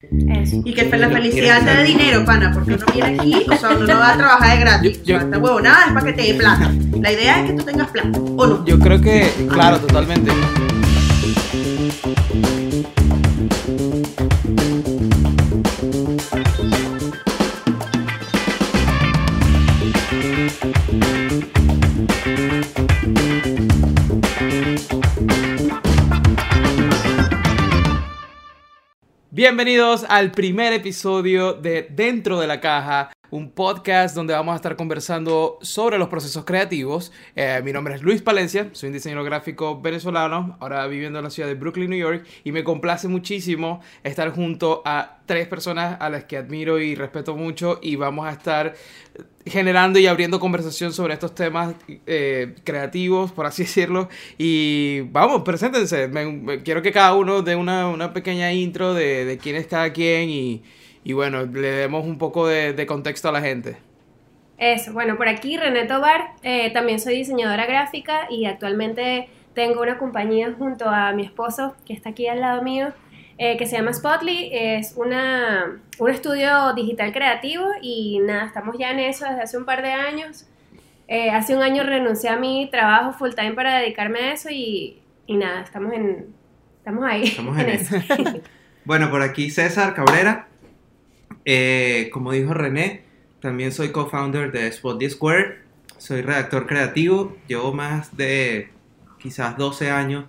Y que la felicidad te dé dinero, pana, porque uno viene aquí, o sea, uno no va a trabajar de gratis. Yo, o sea, esta huevonada es para que te dé plata. La idea es que tú tengas plata, ¿o no? Yo creo que, claro, totalmente. Bienvenidos al primer episodio de Dentro de la Caja, un podcast donde vamos a estar conversando sobre los procesos creativos. Eh, mi nombre es Luis Palencia, soy un diseñador gráfico venezolano, ahora viviendo en la ciudad de Brooklyn, New York, y me complace muchísimo estar junto a tres personas a las que admiro y respeto mucho y vamos a estar generando y abriendo conversación sobre estos temas eh, creativos, por así decirlo. Y vamos, preséntense. quiero que cada uno dé una, pequeña intro de, quién es cada quien y, bueno, le demos un poco de, contexto a la gente. Eso, bueno, por aquí René Tobar, eh, también soy diseñadora gráfica y actualmente tengo una compañía junto a mi esposo que está aquí al lado mío eh, que se llama Spotly. Es una, un estudio digital creativo y nada, estamos ya en eso desde hace un par de años. Eh, hace un año renuncié a mi trabajo full time para dedicarme a eso y, y nada, estamos en estamos ahí. Estamos en, eso. bueno, por aquí César Cabrera. Eh, como dijo René, también soy co-founder de Spotly Square. Soy redactor creativo. Llevo más de quizás 12 años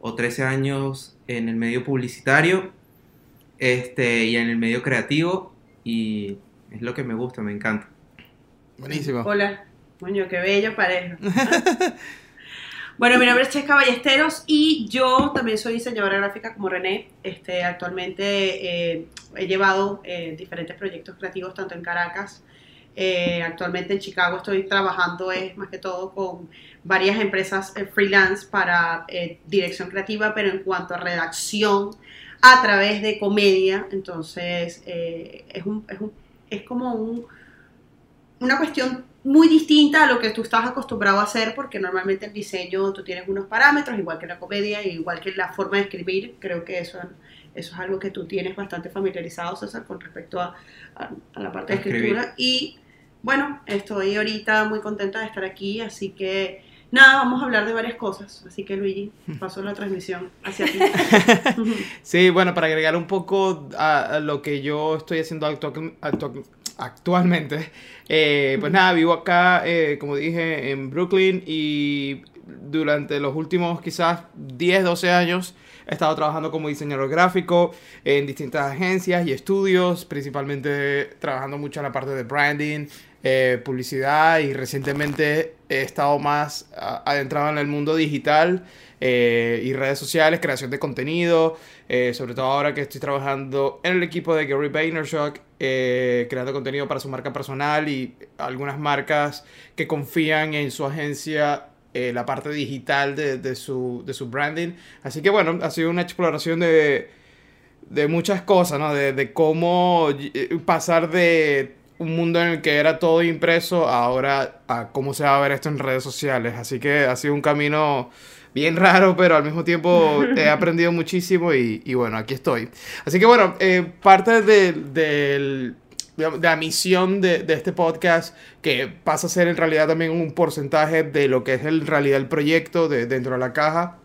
o 13 años en el medio publicitario este, y en el medio creativo y es lo que me gusta, me encanta. Buenísimo. Hola, coño, qué bello pareja. bueno, mi nombre es Chesca Ballesteros y yo también soy diseñadora gráfica como René. Este, actualmente eh, he llevado eh, diferentes proyectos creativos tanto en Caracas eh, actualmente en Chicago estoy trabajando es más que todo con varias empresas freelance para dirección creativa, pero en cuanto a redacción a través de comedia, entonces es, un, es, un, es, como un, una cuestión muy distinta a lo que tú estás acostumbrado a hacer, porque normalmente el diseño tú tienes unos parámetros, igual que la comedia, igual que la forma de escribir, creo que eso, eso es algo que tú tienes bastante familiarizado, César, con respecto a, a, la parte de escritura. Y bueno, estoy ahorita muy contenta de estar aquí, así que nada, vamos a hablar de varias cosas. Así que Luigi, paso la transmisión hacia ti. sí, bueno, para agregar un poco a, lo que yo estoy haciendo actualmente, eh, pues nada, vivo acá, eh, como dije, en Brooklyn y durante los últimos quizás 10, 12 años he estado trabajando como diseñador gráfico en distintas agencias y estudios, principalmente trabajando mucho en la parte de branding, eh, publicidad y recientemente he estado más adentrado en el mundo digital eh, y redes sociales, creación de contenido, eh, sobre todo ahora que estoy trabajando en el equipo de Gary Vaynerchuk, creando contenido para su marca personal y algunas marcas que confían en su agencia la parte digital de, su, de su branding. Así que bueno, ha sido una exploración de, de muchas cosas, ¿no? De, de cómo pasar de un mundo en el que era todo impreso, ahora a cómo se va a ver esto en redes sociales. Así que ha sido un camino bien raro, pero al mismo tiempo he aprendido muchísimo y, bueno, aquí estoy. Así que bueno, eh, parte de, de, la misión de, este podcast, que pasa a ser en realidad también un porcentaje de lo que es en realidad el proyecto de dentro de la caja.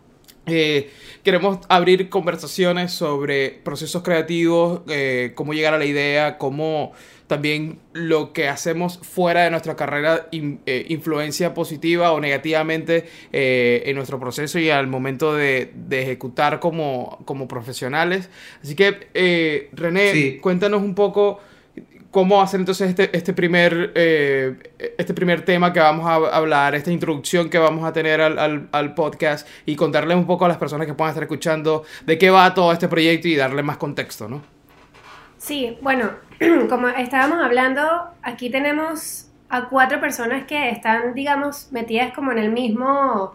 Eh, queremos abrir conversaciones sobre procesos creativos, eh, cómo llegar a la idea, cómo también lo que hacemos fuera de nuestra carrera eh, influencia positiva o negativamente en nuestro proceso y al momento de, ejecutar como, como, profesionales. Así que, René, cuéntanos un poco cómo hacer entonces este, este primer, este primer tema que vamos a hablar, esta introducción que vamos a tener al, al, podcast y contarles un poco a las personas que puedan estar escuchando de qué va todo este proyecto y darle más contexto, ¿no? Sí, bueno, como estábamos hablando, aquí tenemos a cuatro personas que están, digamos, metidas como en el mismo,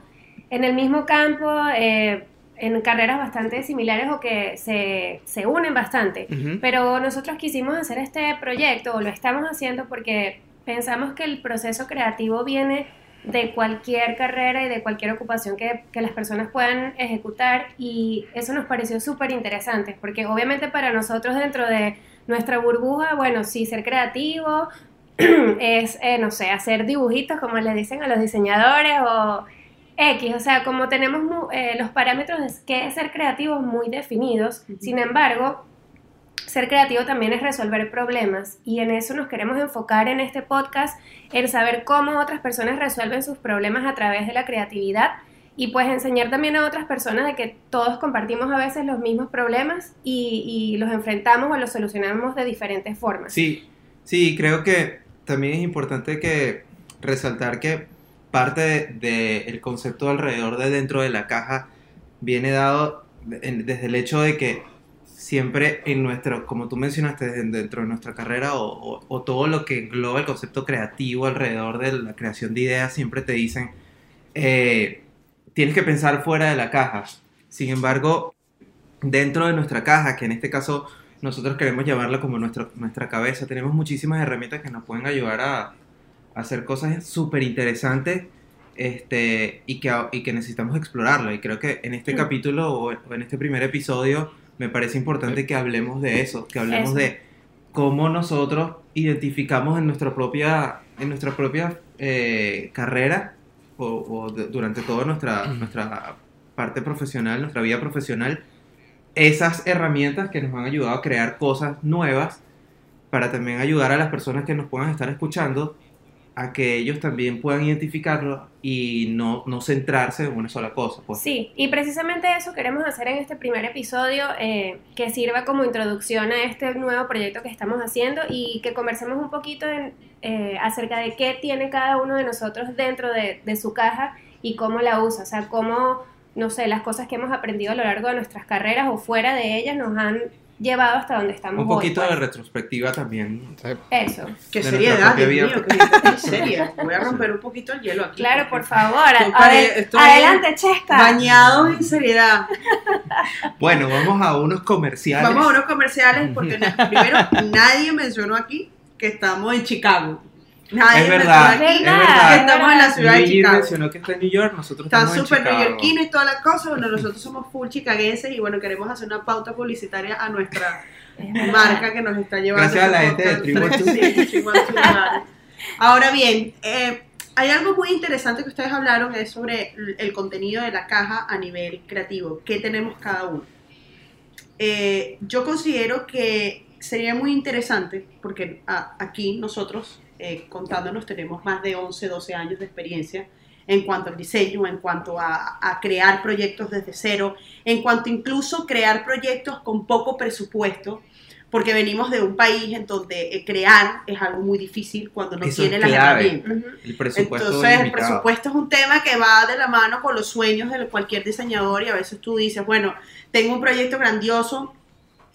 en el mismo campo, eh, en carreras bastante similares o que se, se unen bastante. Pero nosotros quisimos hacer este proyecto, o lo estamos haciendo porque pensamos que el proceso creativo viene de cualquier carrera y de cualquier ocupación que, que las personas puedan ejecutar y eso nos pareció súper interesante porque obviamente para nosotros dentro de nuestra burbuja, bueno, sí, ser creativo es, eh, no sé, hacer dibujitos como le dicen a los diseñadores o X, o sea, como tenemos eh, los parámetros de qué es ser creativo muy definidos, sin embargo, ser creativo también es resolver problemas y en eso nos queremos enfocar en este podcast, en saber cómo otras personas resuelven sus problemas a través de la creatividad y pues enseñar también a otras personas de que todos compartimos a veces los mismos problemas y, los enfrentamos o los solucionamos de diferentes formas. Sí, sí, creo que también es importante que resaltar que parte del concepto alrededor de dentro de la caja viene dado desde el hecho de que siempre en nuestro, como tú mencionaste, dentro de nuestra carrera o, todo lo que engloba el concepto creativo alrededor de la creación de ideas, siempre te dicen, eh, tienes que pensar fuera de la caja. Sin embargo, dentro de nuestra caja, que en este caso nosotros queremos llevarla como nuestra, nuestra cabeza, tenemos muchísimas herramientas que nos pueden ayudar a, hacer cosas súper interesantes este, y, que, y que necesitamos explorarlo. Y creo que en este mm. capítulo o en este primer episodio me parece importante que hablemos de eso, que hablemos de cómo nosotros identificamos en nuestra propia, en nuestra propia eh, carrera o, durante toda nuestra, nuestra parte profesional, nuestra vida profesional, esas herramientas que nos han ayudado a crear cosas nuevas para también ayudar a las personas que nos puedan estar escuchando a que ellos también puedan identificarlo y no, no centrarse en una sola cosa. Pues. Sí, y precisamente eso queremos hacer en este primer episodio, eh, que sirva como introducción a este nuevo proyecto que estamos haciendo y que conversemos un poquito eh, acerca de qué tiene cada uno de nosotros dentro de, de su caja y cómo la usa, o sea, cómo, no sé, las cosas que hemos aprendido a lo largo de nuestras carreras o fuera de ellas nos han llevado hasta donde estamos Un poquito de pues. retrospectiva también. Eso. Qué seriedad, Dios mío, qué seria. Voy a romper un poquito el hielo aquí. Claro, por favor. adelante, Chesca. Bañados en seriedad. Bueno, vamos a unos comerciales. Vamos a unos comerciales porque primero nadie mencionó aquí que estamos en Chicago es verdad, es verdad. Que estamos en la ciudad de Chicago. mencionó que está en New York, nosotros está estamos súper neoyorquino y toda la cosa. Bueno, nosotros somos full chicaguenses y bueno, queremos hacer una pauta publicitaria a nuestra marca que nos está llevando. Gracias a la gente de Ahora bien, eh, hay algo muy interesante que ustedes hablaron, es sobre el contenido de la caja a nivel creativo. ¿Qué tenemos cada uno? Eh, yo considero que sería muy interesante, porque aquí nosotros eh, contándonos, tenemos más de 11, 12 años de experiencia en cuanto al diseño, en cuanto a, crear proyectos desde cero, en cuanto incluso crear proyectos con poco presupuesto, porque venimos de un país en donde eh, crear es algo muy difícil cuando no tiene las herramientas. Entonces, el presupuesto es un tema que va de la mano con los sueños de cualquier diseñador y a veces tú dices, bueno, tengo un proyecto grandioso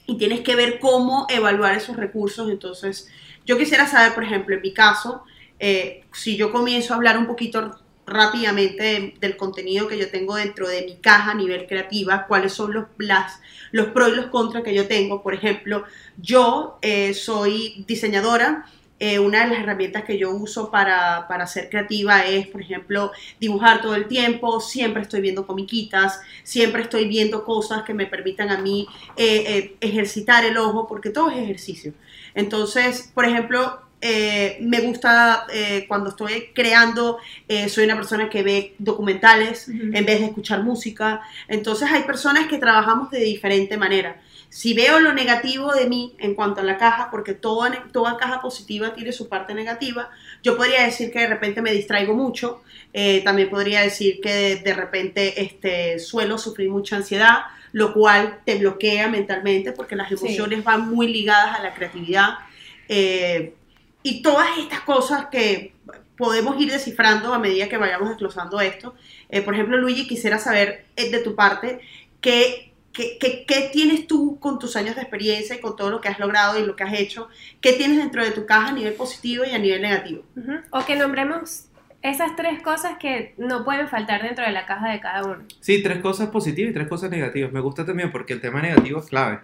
y tienes que ver cómo evaluar esos recursos, entonces yo quisiera saber, por ejemplo, en mi caso, eh, si yo comienzo a hablar un poquito rápidamente del contenido que yo tengo dentro de mi caja a nivel creativa, cuáles son los, los pros y los contras que yo tengo. Por ejemplo, yo eh, soy diseñadora. Eh, una de las herramientas que yo uso para, para, ser creativa es, por ejemplo, dibujar todo el tiempo, siempre estoy viendo comiquitas, siempre estoy viendo cosas que me permitan a mí ejercitar el ojo, porque todo es ejercicio. Entonces, por ejemplo, eh, me gusta eh, cuando estoy creando, eh, soy una persona que ve documentales en vez de escuchar música. Entonces hay personas que trabajamos de diferente manera. Si veo lo negativo de mí en cuanto a la caja, porque toda, toda caja positiva tiene su parte negativa, yo podría decir que de repente me distraigo mucho, también podría decir que de, repente este, suelo sufrir mucha ansiedad, lo cual te bloquea mentalmente porque las emociones van muy ligadas a la creatividad. Eh, y todas estas cosas que podemos ir descifrando a medida que vayamos desglosando esto. Eh, por ejemplo, Luigi, quisiera saber eh, de tu parte qué, qué, qué, tienes tú con tus años de experiencia y con todo lo que has logrado y lo que has hecho, qué tienes dentro de tu caja a nivel positivo y a nivel negativo. O que nombremos esas tres cosas que no pueden faltar dentro de la caja de cada uno. Sí, tres cosas positivas y tres cosas negativas. Me gusta también porque el tema negativo es clave.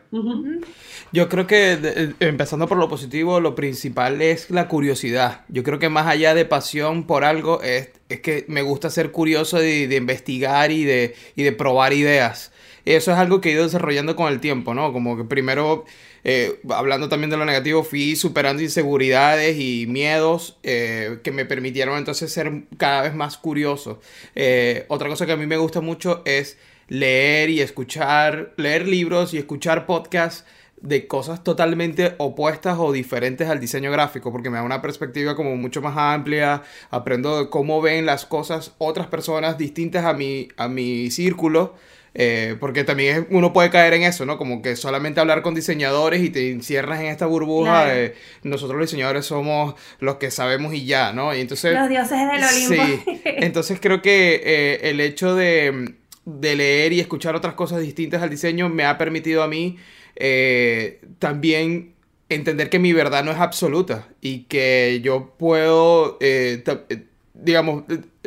Yo creo que de- eh, empezando por lo positivo, lo principal es la curiosidad. Yo creo que más allá de pasión por algo, es, es que me gusta ser curioso de, de investigar y de, y de probar ideas. Eso es algo que he ido desarrollando con el tiempo, ¿no? Como que primero, eh, hablando también de lo negativo, fui superando inseguridades y miedos eh, que me permitieron entonces ser cada vez más curioso. Eh, otra cosa que a mí me gusta mucho es leer y escuchar, leer libros y escuchar podcasts de cosas totalmente opuestas o diferentes al diseño gráfico, porque me da una perspectiva como mucho más amplia, aprendo de cómo ven las cosas otras personas distintas a mi, a mi círculo, eh, porque también es- uno puede caer en eso, ¿no? Como que solamente hablar con diseñadores y te encierras en esta burbuja Claro. de nosotros los diseñadores somos los que sabemos y ya, ¿no? Y entonces... Los dioses del Olimpo. Sí, entonces creo que eh, el hecho de, de leer y escuchar otras cosas distintas al diseño me ha permitido a mí eh, también entender que mi verdad no es absoluta y que yo puedo, eh, eh, digamos,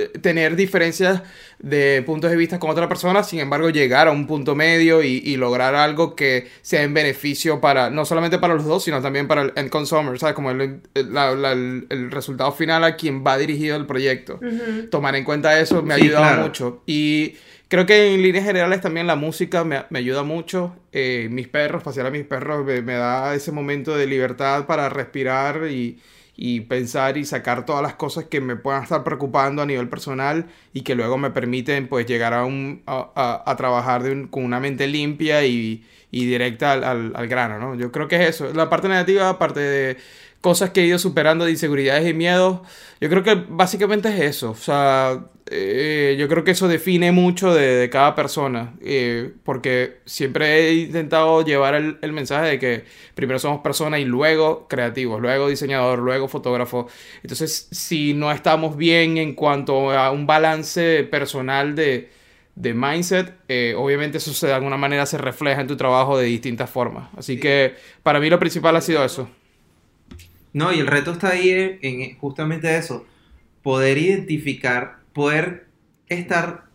tener diferencias de puntos de vista con otra persona, sin embargo llegar a un punto medio y, y lograr algo que sea en beneficio para, no solamente para los dos, sino también para el end consumer, ¿sabes? Como el, el- la- la- el- el resultado final a quien va dirigido el proyecto Ujú. tomar en cuenta eso me ha Sí, ayudado claro. mucho. Y creo que en líneas generales también la música me, me ayuda mucho. Eh, mis perros, pasear a mis perros me, me da ese momento de libertad para respirar y, y pensar y sacar todas las cosas que me puedan estar preocupando a nivel personal y que luego me permiten pues llegar a, un, a, trabajar con una mente limpia y, y directa al, al- al grano, ¿no? Yo creo que es eso. La parte negativa, aparte de cosas que he ido superando de inseguridades y miedos, yo creo que básicamente es eso. O sea, eh, yo creo que eso define mucho de, cada persona. eh, porque siempre he intentado llevar el, mensaje de que primero somos personas y luego creativos, luego diseñador, luego fotógrafo. Entonces, si no estamos bien en cuanto a un balance personal de, de mindset, eh, obviamente eso de alguna manera se refleja en tu trabajo de distintas formas. Así que para mí lo principal ha sido eso. No, y el reto está ahí en justamente eso, poder identificar, poder estar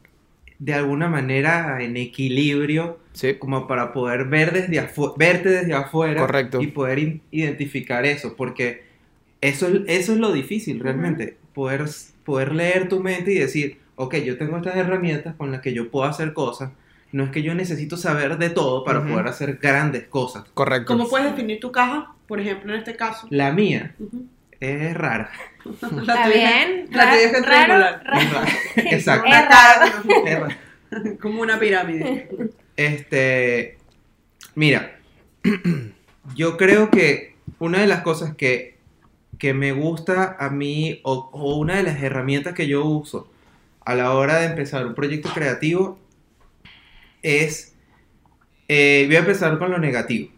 de alguna manera en equilibrio, Sí. como para poder ver desde afu- verte desde afuera Correcto. y poder identificar eso, porque eso, es- eso es lo difícil realmente, poder, poder leer tu mente y decir, ok, yo tengo estas herramientas con las que yo puedo hacer cosas, no es que yo necesito saber de todo para poder hacer grandes cosas. Correcto. ¿Cómo puedes definir tu caja, por ejemplo, en este caso? La mía. Es rara. Está bien. La tuya es triangular. raro, Exacto. Es como una pirámide. Este, mira, yo creo que una de las cosas que, que me gusta a mí, o, o una de las herramientas que yo uso a la hora de empezar un proyecto creativo, es, eh, voy a empezar con lo negativo.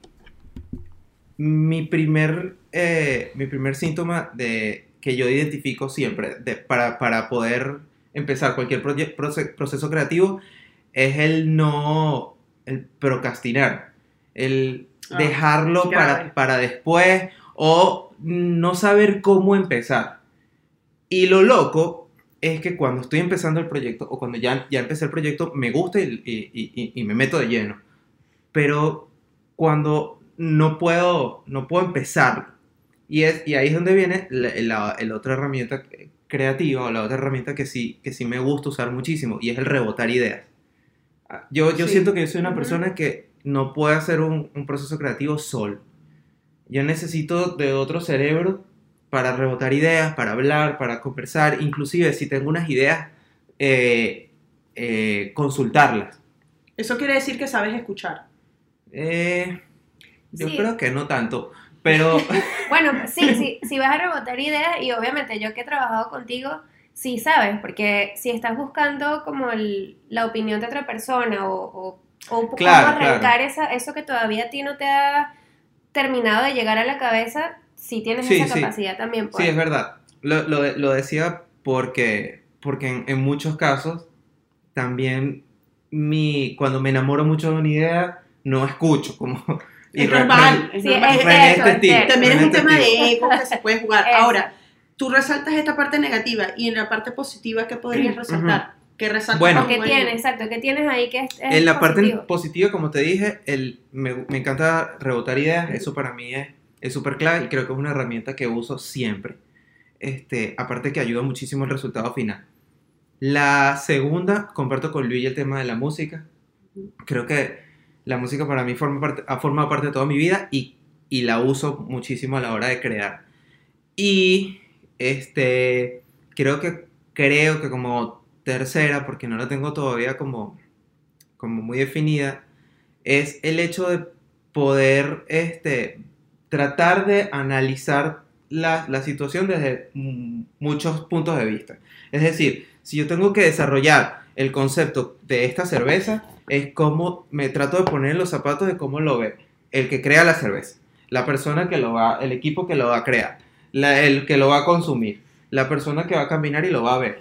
Mi primer, eh, mi primer síntoma de, que yo identifico siempre de- para, para poder empezar cualquier proye- proce- proceso creativo es el no, el procrastinar, el Ah, dejarlo para, para después o no saber cómo empezar. Y lo loco es que cuando estoy empezando el proyecto o cuando ya, ya empecé el proyecto me gusta y, y- y- y me meto de lleno. Pero cuando no puedo, no puedo empezar y, es, y ahí es donde viene la, la- la otra herramienta creativa o la otra herramienta que sí, que sí me gusta usar muchísimo y es el rebotar ideas. Ah, Yo, yo Sí. siento que yo soy una persona que no puede hacer un, un proceso creativo solo. Yo necesito de otro cerebro para rebotar ideas, para hablar, para conversar, inclusive si tengo unas ideas, eh, eh, consultarlas. Eso quiere decir que sabes escuchar. Eh, yo Sí. creo que no tanto, pero Bueno, sí, sí, si vas a rebotar ideas y obviamente yo que he trabajado contigo, sí sabes, porque si estás buscando como el- la opinión de otra persona o, o, o Claro, cómo arrancar esa, eso que todavía a ti no te ha terminado de llegar a la cabeza, sí tienes Sí, esa sí. capacidad también. pues. Sí, es verdad. Lo, lo- lo decía porque, porque en, en muchos casos también mi, cuando me enamoro mucho de una idea, no escucho como... Es normal. Re- es Sí, normal. es René eso, este es cierto. También es un tema este tipo. de ego que se puede jugar. Eso. Ahora, tú resaltas esta parte negativa y en la parte positiva, ¿qué podrías resaltar? ¿Qué resaltas? Bueno. ¿Qué tienes? Exacto, ¿qué tienes ahí que es, es En la parte positivo? positiva, como te dije, el, me, me encanta rebotar ideas, eso para mí es es súper clave y creo que es una herramienta que uso siempre. Este, aparte que ayuda muchísimo el resultado final. La segunda, comparto con Luis el tema de la música. Creo que la música para mí forma parte, ha formado parte de toda mi vida y, y la uso muchísimo a la hora de crear. Y este, creo que, creo que como tercera, porque no la tengo todavía como, como muy definida, es el hecho de poder este, tratar de analizar la, la situación desde muchos puntos de vista. Es decir, si yo tengo que desarrollar el concepto de esta cerveza, es como me trato de poner en los zapatos de cómo lo ve el que crea la cerveza, la persona que lo va, el equipo que lo va a crear, la- el que lo va a consumir, la persona que va a caminar y lo va a ver,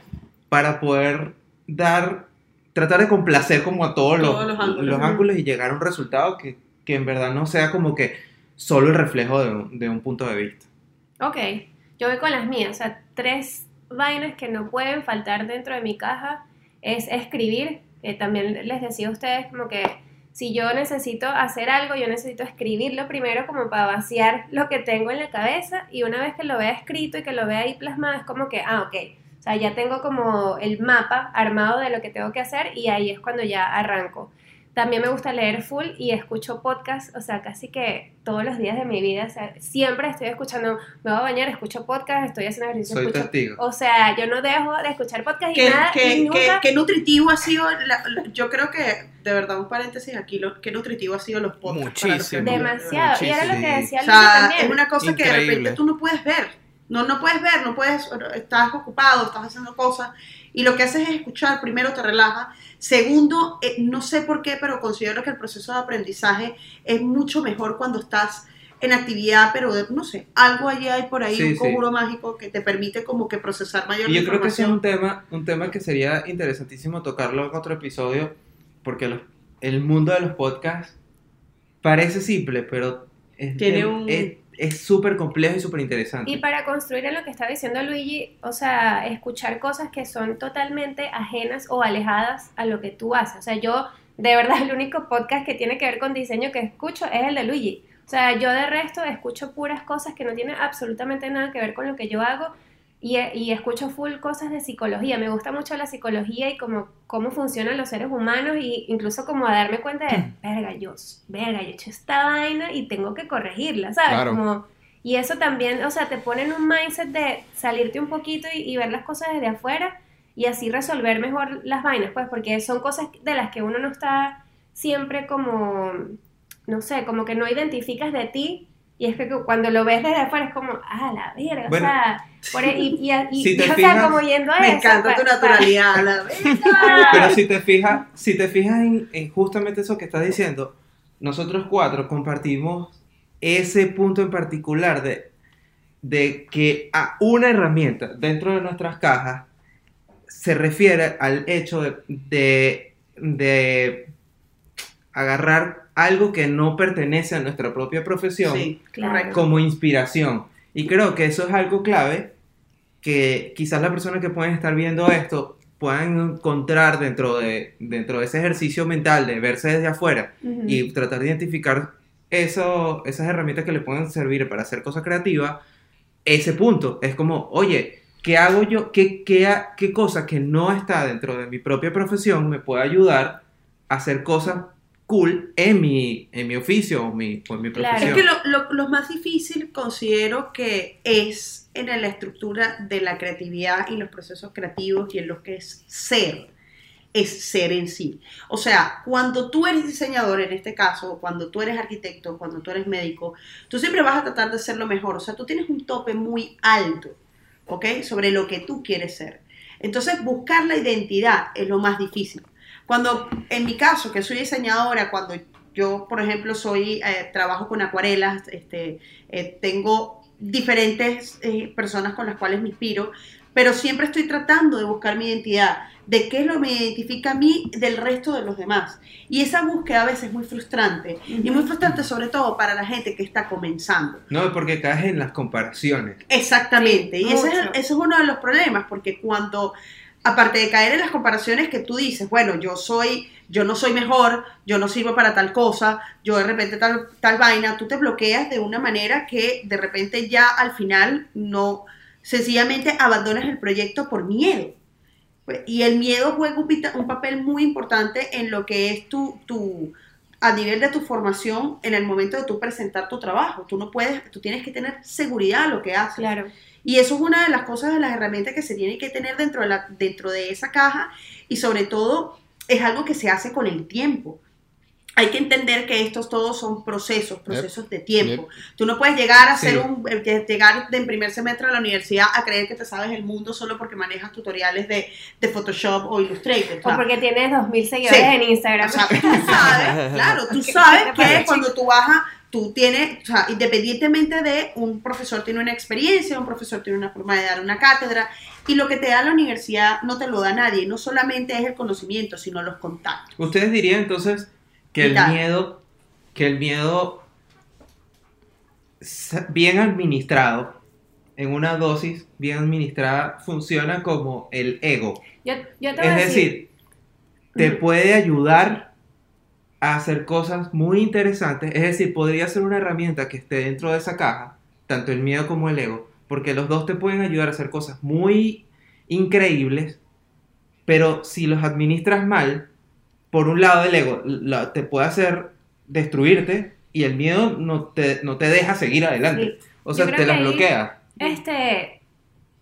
para poder dar, tratar de complacer como a todos, Todos los, los ángulos. los ángulos y llegar a un resultado que, que en verdad no sea como que solo el reflejo de un, de un punto de vista. Ok, yo voy con las mías. O sea, tres vainas que no pueden faltar dentro de mi caja es escribir. Que también les decía a ustedes como que si yo necesito hacer algo, yo necesito escribirlo primero como para vaciar lo que tengo en la cabeza y una vez que lo vea escrito y que lo vea ahí plasmado es como que, ah, ok. O sea, ya tengo como el mapa armado de lo que tengo que hacer y ahí es cuando ya arranco. También me gusta leer full y escucho podcast, o sea, casi que todos los días de mi vida, o sea, siempre estoy escuchando, me voy a bañar, escucho podcast, estoy haciendo ejercicio, Soy escucho, testigo. o sea, yo no dejo de escuchar podcast y ¿Qué, nada, qué- y nunca, qué nutritivo ha sido, la- la- yo creo que, de verdad, un paréntesis aquí, lo, qué nutritivo ha sido los podcasts. para los que- Muchísimo. demasiado, y era lo que decía O Luis sea, también. es una cosa que de repente tú no puedes ver. No, no puedes ver, no puedes, estás ocupado, estás haciendo cosas y lo que haces es escuchar, primero te relaja, segundo, eh, no sé por qué, pero considero que el proceso de aprendizaje es mucho mejor cuando estás en actividad, pero de- no sé, algo allí hay por ahí, Sí, un sí. conjuro mágico que te permite como que procesar mayor Y yo creo que ese es un tema, un tema que sería interesantísimo tocarlo en otro episodio, porque los- el mundo de los podcasts parece simple, pero es Tiene un- es- es súper complejo y súper interesante. Y para construir en lo que está diciendo Luigi, o sea, escuchar cosas que son totalmente ajenas o alejadas a lo que tú haces. O sea, yo, de verdad, el único podcast que tiene que ver con diseño que escucho es el de Luigi. O sea, yo de resto escucho puras cosas que no tienen absolutamente nada que ver con lo que yo hago y, y escucho full cosas de psicología. Me gusta mucho la psicología y cómo, cómo funcionan los seres humanos y incluso como a darme cuenta de, verga, yo, verga, yo he hecho esta vaina y tengo que corregirla, ¿sabes? Claro. Como, y eso también, o sea, te pone en un mindset de salirte un poquito y, y ver las cosas desde afuera y así resolver mejor las vainas, pues, porque son cosas de las que uno no está siempre como, no sé, como que no identificas de ti. Y es que cuando lo ves desde afuera es como, ah, la verga, Bueno, o sea, por e- y, y, y- si o sea, como yendo a Me eso, encanta tu naturalidad, la verdad. Pero si te fijas, si te fijas en, en justamente eso que estás diciendo, nosotros cuatro compartimos ese punto en particular de, de que a una herramienta dentro de nuestras cajas se refiere al hecho de, de, de agarrar algo que no pertenece a nuestra propia profesión Sí, Claro. correcto. como inspiración. Y creo que eso es algo clave que quizás las personas que pueden estar viendo esto puedan encontrar dentro de, dentro de ese ejercicio mental de verse desde afuera Ujú. y tratar de identificar eso, esas herramientas que le pueden servir para hacer cosas creativas, ese punto es como, oye, ¿qué hago yo? ¿Qué, qué, qué cosa que no está dentro de mi propia profesión me puede ayudar a hacer cosas cool en mi, en mi oficio o mi, o en mi Claro. profesión? Es que lo, lo- lo más difícil considero que es en la estructura de la creatividad y los procesos creativos y en lo que es ser, es ser en sí. O sea, cuando tú eres diseñador, en este caso, cuando tú eres arquitecto, cuando tú eres médico, tú siempre vas a tratar de ser lo mejor. O sea, tú tienes un tope muy alto, ¿ok? Sobre lo que tú quieres ser. Entonces, buscar la identidad es lo más difícil. Cuando, en mi caso, que soy diseñadora, cuando yo, por ejemplo, soy, eh, trabajo con acuarelas, este, eh, tengo diferentes eh, personas con las cuales me inspiro, pero siempre estoy tratando de buscar mi identidad, de qué es lo que me identifica a mí del resto de los demás. Y esa búsqueda a veces es muy frustrante, y muy frustrante sobre todo para la gente que está comenzando. No, porque caes en las comparaciones. Exactamente, Sí, y ese es, ese es uno de los problemas, porque cuando, aparte de caer en las comparaciones que tú dices, bueno, yo soy, yo no soy mejor, yo no sirvo para tal cosa, yo de repente tal, tal vaina, tú te bloqueas de una manera que de repente ya al final no, sencillamente abandonas el proyecto por miedo. Pues, Y el miedo juega un, un papel muy importante en lo que es tu, tu, a nivel de tu formación en el momento de tú presentar tu trabajo. Tú no puedes, tú tienes que tener seguridad en lo que haces. Claro. Y eso es una de las cosas, de las herramientas que se tiene que tener dentro de, la, dentro de esa caja y sobre todo es algo que se hace con el tiempo. Hay que entender que estos todos son procesos, procesos de tiempo. Tú no puedes llegar a Sí. ser un, eh, llegar de en primer semestre a la universidad a creer que te sabes el mundo solo porque manejas tutoriales de, de Photoshop o Illustrator. O porque tienes 2.000 seguidores Sí. en Instagram. O sea, tú sabes, claro, tú sabes ¿Qué pasa, que cuando tú bajas, tú tienes, o sea, independientemente de un profesor tiene una experiencia, un profesor tiene una forma de dar una cátedra, y lo que te da la universidad no te lo da nadie, no solamente es el conocimiento, sino los contactos. ¿Ustedes dirían entonces que el miedo, que el miedo bien administrado, en una dosis bien administrada, funciona como el ego? Yo, yo te voy a Es decir, te Ujú. puede ayudar a hacer cosas muy interesantes. Es decir, podría ser una herramienta que esté dentro de esa caja, tanto el miedo como el ego, porque los dos te pueden ayudar a hacer cosas muy increíbles, pero si los administras mal, por un lado el ego te puede hacer destruirte y el miedo no te, no te deja seguir adelante. Sí. O sea, te las ahí- bloquea. Este,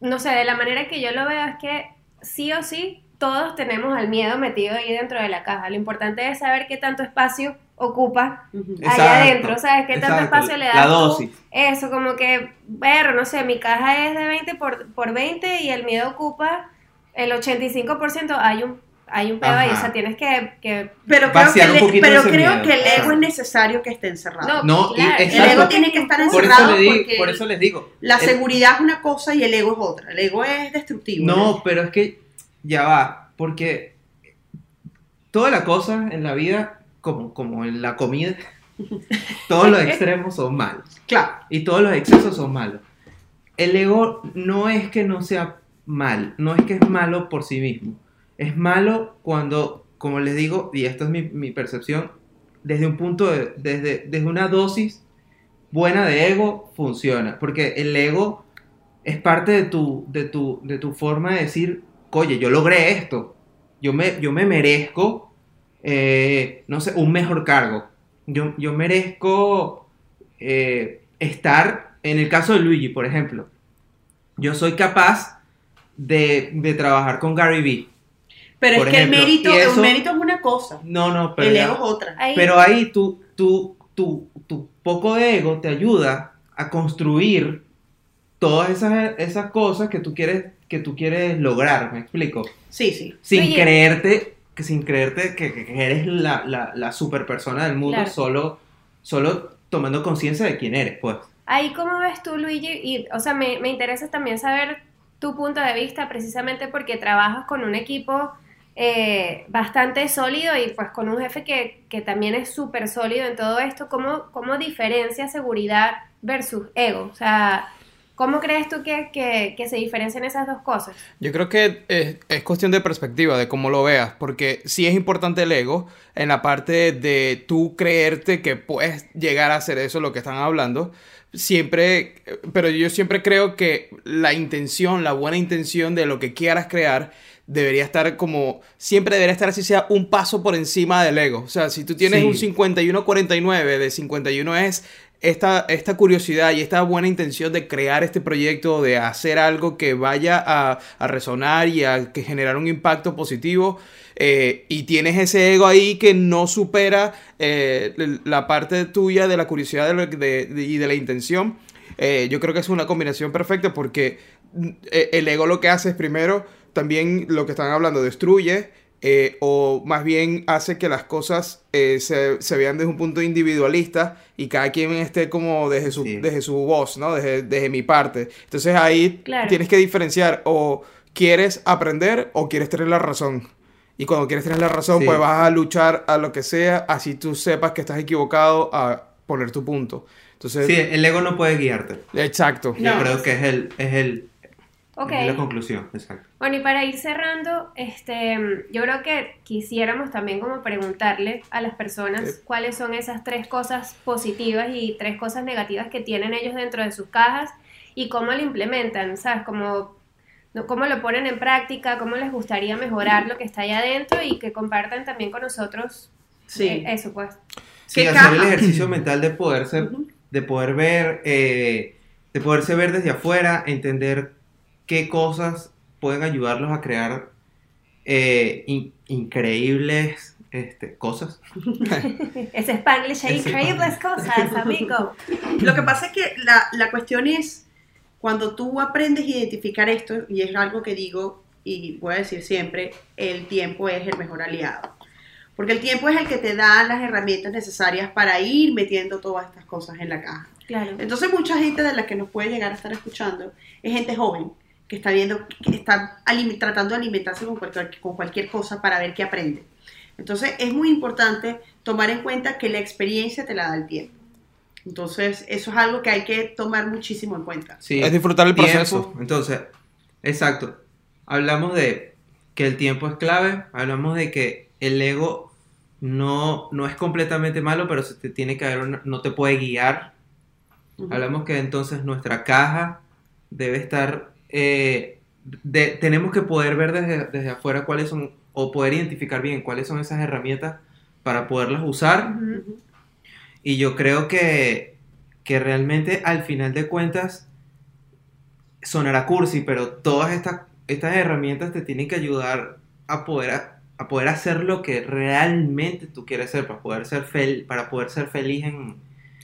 no sé, de la manera que yo lo veo es que sí o sí todos tenemos al miedo metido ahí dentro de la caja. Lo importante es saber qué tanto espacio ocupa. Exacto, allá adentro, ¿sabes? ¿Qué tanto espacio le das la dosis. Eso, como que, ver, no sé, mi caja es de 20 por, por 20 y el miedo ocupa el 85%, hay un, hay un pedo ahí, o sea, tienes que... que Pero creo, que pero ese creo miedo. que el ego Exacto. es necesario que esté encerrado. no, No, y- claro, exacto. el ego tiene que estar Por eso, encerrado le di- porque por eso les digo. la el- seguridad es una cosa y el ego es otra. El ego es destructivo. No, pero es que ya va, porque toda la cosa en la vida, como, como en la comida, todos los extremos son malos Claro. y todos los excesos son malos. El ego no es que no sea mal, no es que es malo por sí mismo. Es malo cuando, como les digo, y esta es mi, mi percepción, desde un punto de, desde, desde una dosis buena de ego funciona, porque el ego es parte de tu, de tu, de tu forma de decir, oye, yo logré esto, yo me, yo me merezco, eh, no sé, un mejor cargo, yo, yo merezco eh, estar, en el caso de Luigi, por ejemplo, yo soy capaz de, de trabajar con Gary Vee. Pero Por es que ejemplo, el mérito, y eso- el mérito es una cosa. No, no, pero, el ya- ego es otra. ahí- pero ahí tu, tu, tu, tu poco de ego te ayuda a construir todas esas, esas cosas que tú quieres que tú quieres lograr, ¿me explico? Sí, sí. Sin Oye. creerte que sin creerte que, que eres la, la, la super persona del mundo Claro. solo solo tomando conciencia de quién eres, pues. Ahí, ¿cómo ves tú, Luigi? Y, o sea, me, me interesa también saber tu punto de vista, precisamente porque trabajas con un equipo eh, bastante sólido y pues con un jefe que, que también es súper sólido en todo esto. ¿Cómo, ¿Cómo diferencia seguridad versus ego? O sea, ¿cómo crees tú que, que, que se diferencian esas dos cosas? Yo creo que es, es cuestión de perspectiva, de cómo lo veas, porque sí es importante el ego en la parte de tú creerte que puedes llegar a hacer eso, lo que están hablando. Siempre, pero yo siempre creo que la intención, la buena intención de lo que quieras crear, debería estar como, siempre debería estar así sea un paso por encima del ego. O sea, si tú tienes Sí. un 51-49, de 51 es esta, esta curiosidad y esta buena intención de crear este proyecto, de hacer algo que vaya a, resonar y a que generar un impacto positivo. eh, y tienes ese ego ahí que no supera eh, la parte tuya de la curiosidad de y de la intención. eh, yo creo que es una combinación perfecta porque mm, eh, el ego lo que hace es primero, también lo que están hablando, destruye, eh, o más bien hace que las cosas eh, se, se vean desde un punto individualista y cada quien esté como desde su, Sí. desde su voz, ¿no? Desde, desde mi parte. Entonces ahí Claro. tienes que diferenciar o quieres aprender o quieres tener la razón. Y cuando quieres tener la razón, Sí. pues vas a luchar a lo que sea, así tú sepas que estás equivocado a poner tu punto. Entonces, Sí, el ego no puede guiarte. exacto. Yo creo que es el, es el es la conclusión, exacto. Bueno, y para ir cerrando, este, yo creo que quisiéramos también como preguntarle a las personas Sí. cuáles son esas tres cosas positivas y tres cosas negativas que tienen ellos dentro de sus cajas y cómo lo implementan, ¿sabes? Como, no- cómo lo ponen en práctica, cómo les gustaría mejorar lo que está allá adentro y que compartan también con nosotros Sí. eh, eso, pues. Sí, ¿Qué hacer el caja? ejercicio mental de poder ser, de poder ver, eh, de poderse ver desde afuera, entender qué cosas pueden ayudarlos a crear eh, in- increíbles este, cosas. Ese Spanglish hay increíbles cosas, amigo. Lo que pasa es que la, la cuestión es, cuando tú aprendes a identificar esto, y es algo que digo y voy a decir siempre, el tiempo es el mejor aliado. Porque el tiempo es el que te da las herramientas necesarias para ir metiendo todas estas cosas en la caja. Claro. Entonces mucha gente de la que nos puede llegar a estar escuchando es gente joven que está viendo, que está tratando de alimentarse con cualquier, con cualquier cosa para ver qué aprende. Entonces es muy importante tomar en cuenta que la experiencia te la da el tiempo. Entonces eso es algo que hay que tomar muchísimo en cuenta. Sí, Es disfrutar el tiempo. proceso. Entonces, exacto. Hablamos de que el tiempo es clave, hablamos de que el ego no, no es completamente malo, pero se te tiene que haber una- no te puede guiar. Ujú. Hablamos que entonces nuestra caja debe estar, eh, de- tenemos que poder ver desde, desde afuera cuáles son, o poder identificar bien cuáles son esas herramientas para poderlas usar. Ujú. Ujú. Y yo creo que, que realmente al final de cuentas sonará cursi, pero todas estas, estas herramientas te tienen que ayudar a poder, a, a poder hacer lo que realmente tú quieres hacer, para poder ser, fel, para poder ser feliz en...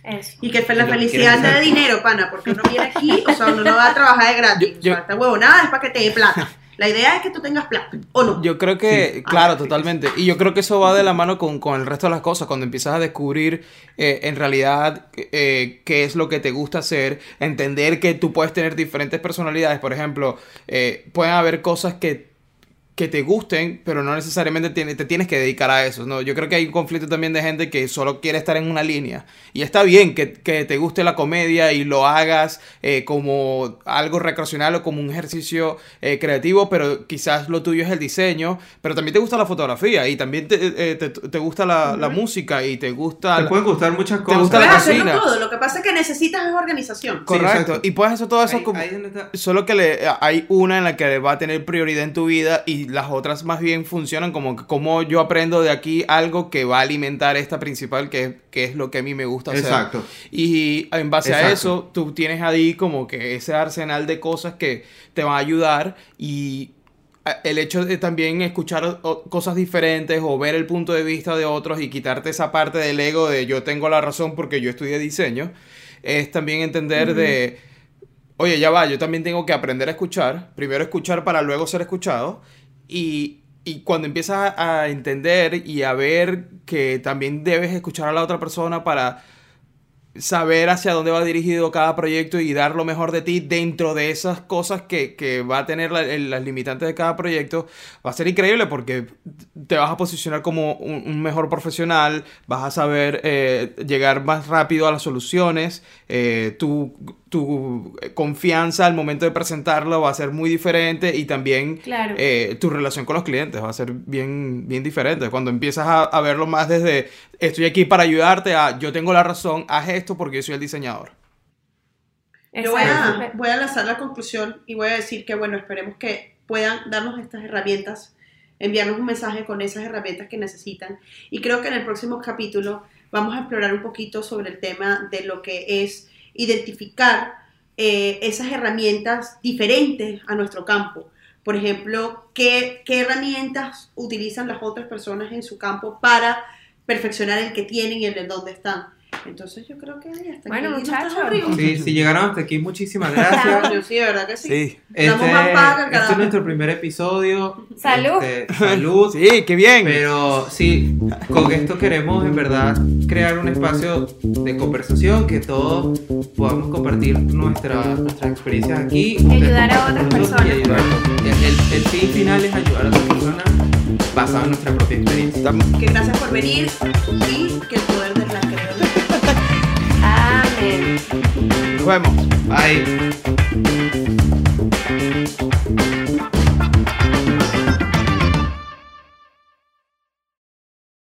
Eso. Y que la felicidad te dé dinero, pana, porque uno viene aquí, o sea, uno no va a trabajar de gratis. Yo- o sea, esta huevonada es para que te dé plata. La idea es que tú tengas plata, ¿o no? Yo creo que, Sí. claro, Ah, totalmente. Y yo creo que eso va de la mano con, con el resto de las cosas. Cuando empiezas a descubrir eh, en realidad eh, qué es lo que te gusta hacer, entender que tú puedes tener diferentes personalidades. Por ejemplo, eh, pueden haber cosas que, que te gusten, pero no necesariamente te tienes que dedicar a eso. ¿no? Yo creo que hay un conflicto también de gente que solo quiere estar en una línea. Y está bien que, que te guste la comedia y lo hagas eh, como algo recreacional o como un ejercicio eh, creativo, pero quizás lo tuyo es el diseño, pero también te gusta la fotografía y también te, eh, te- te gusta la, la música y te gusta... Te la- pueden gustar muchas Te cosas. gusta la Puedes hacerlo cocina. todo, lo que pasa es que necesitas es organización. Correcto. exacto. y puedes hacer todo eso Ahí- como... Solo que le, hay una en la que va a tener prioridad en tu vida y las otras más bien funcionan como que como yo aprendo de aquí algo que va a alimentar esta principal que, que es lo que a mí me gusta hacer. Exacto. Y en base a eso, tú tienes ahí como que ese arsenal de cosas que te van a ayudar y a- el hecho de también escuchar cosas diferentes o ver el punto de vista de otros y quitarte esa parte del ego de yo tengo la razón porque yo estudié diseño, es también entender de, oye, ya va, yo también tengo que aprender a escuchar, primero escuchar para luego ser escuchado y... Y cuando empiezas a entender y a ver que también debes escuchar a la otra persona para saber hacia dónde va dirigido cada proyecto y dar lo mejor de ti dentro de esas cosas que, que va a tener las limitantes de cada proyecto, va a ser increíble porque te vas a posicionar como un, mejor profesional, vas a saber eh, llegar más rápido a las soluciones, eh, tu, tu confianza al momento de presentarlo va a ser muy diferente y también Claro. eh, tu relación con los clientes va a ser bien, bien diferente. Cuando empiezas a, a verlo más desde estoy aquí para ayudarte a yo tengo la razón, haz esto porque yo soy el diseñador. Yo voy a, voy a lanzar la conclusión y voy a decir que, bueno, esperemos que puedan darnos estas herramientas, enviarnos un mensaje con esas herramientas que necesitan. Y creo que en el próximo capítulo vamos a explorar un poquito sobre el tema de lo que es identificar eh, esas herramientas diferentes a nuestro campo. Por ejemplo, ¿qué, qué herramientas utilizan las otras personas en su campo para perfeccionar el que tienen y el de dónde están. Entonces yo creo que hasta Bueno, aquí muchachos. Sí, si llegaron hasta aquí, muchísimas gracias. Coño, sí, de verdad que sí. Sí. Este, este es nuestro primer episodio. Salud. Este, salud. Sí, qué bien. Pero sí, con esto queremos en verdad crear un espacio de conversación que todos podamos compartir nuestra, nuestras experiencias aquí. Y ayudar a otras nosotros y personas. ayudar. El, el- fin final es ayudar a otras personas basado en nuestra propia experiencia. Que gracias por venir y que el poder vemos. Bye.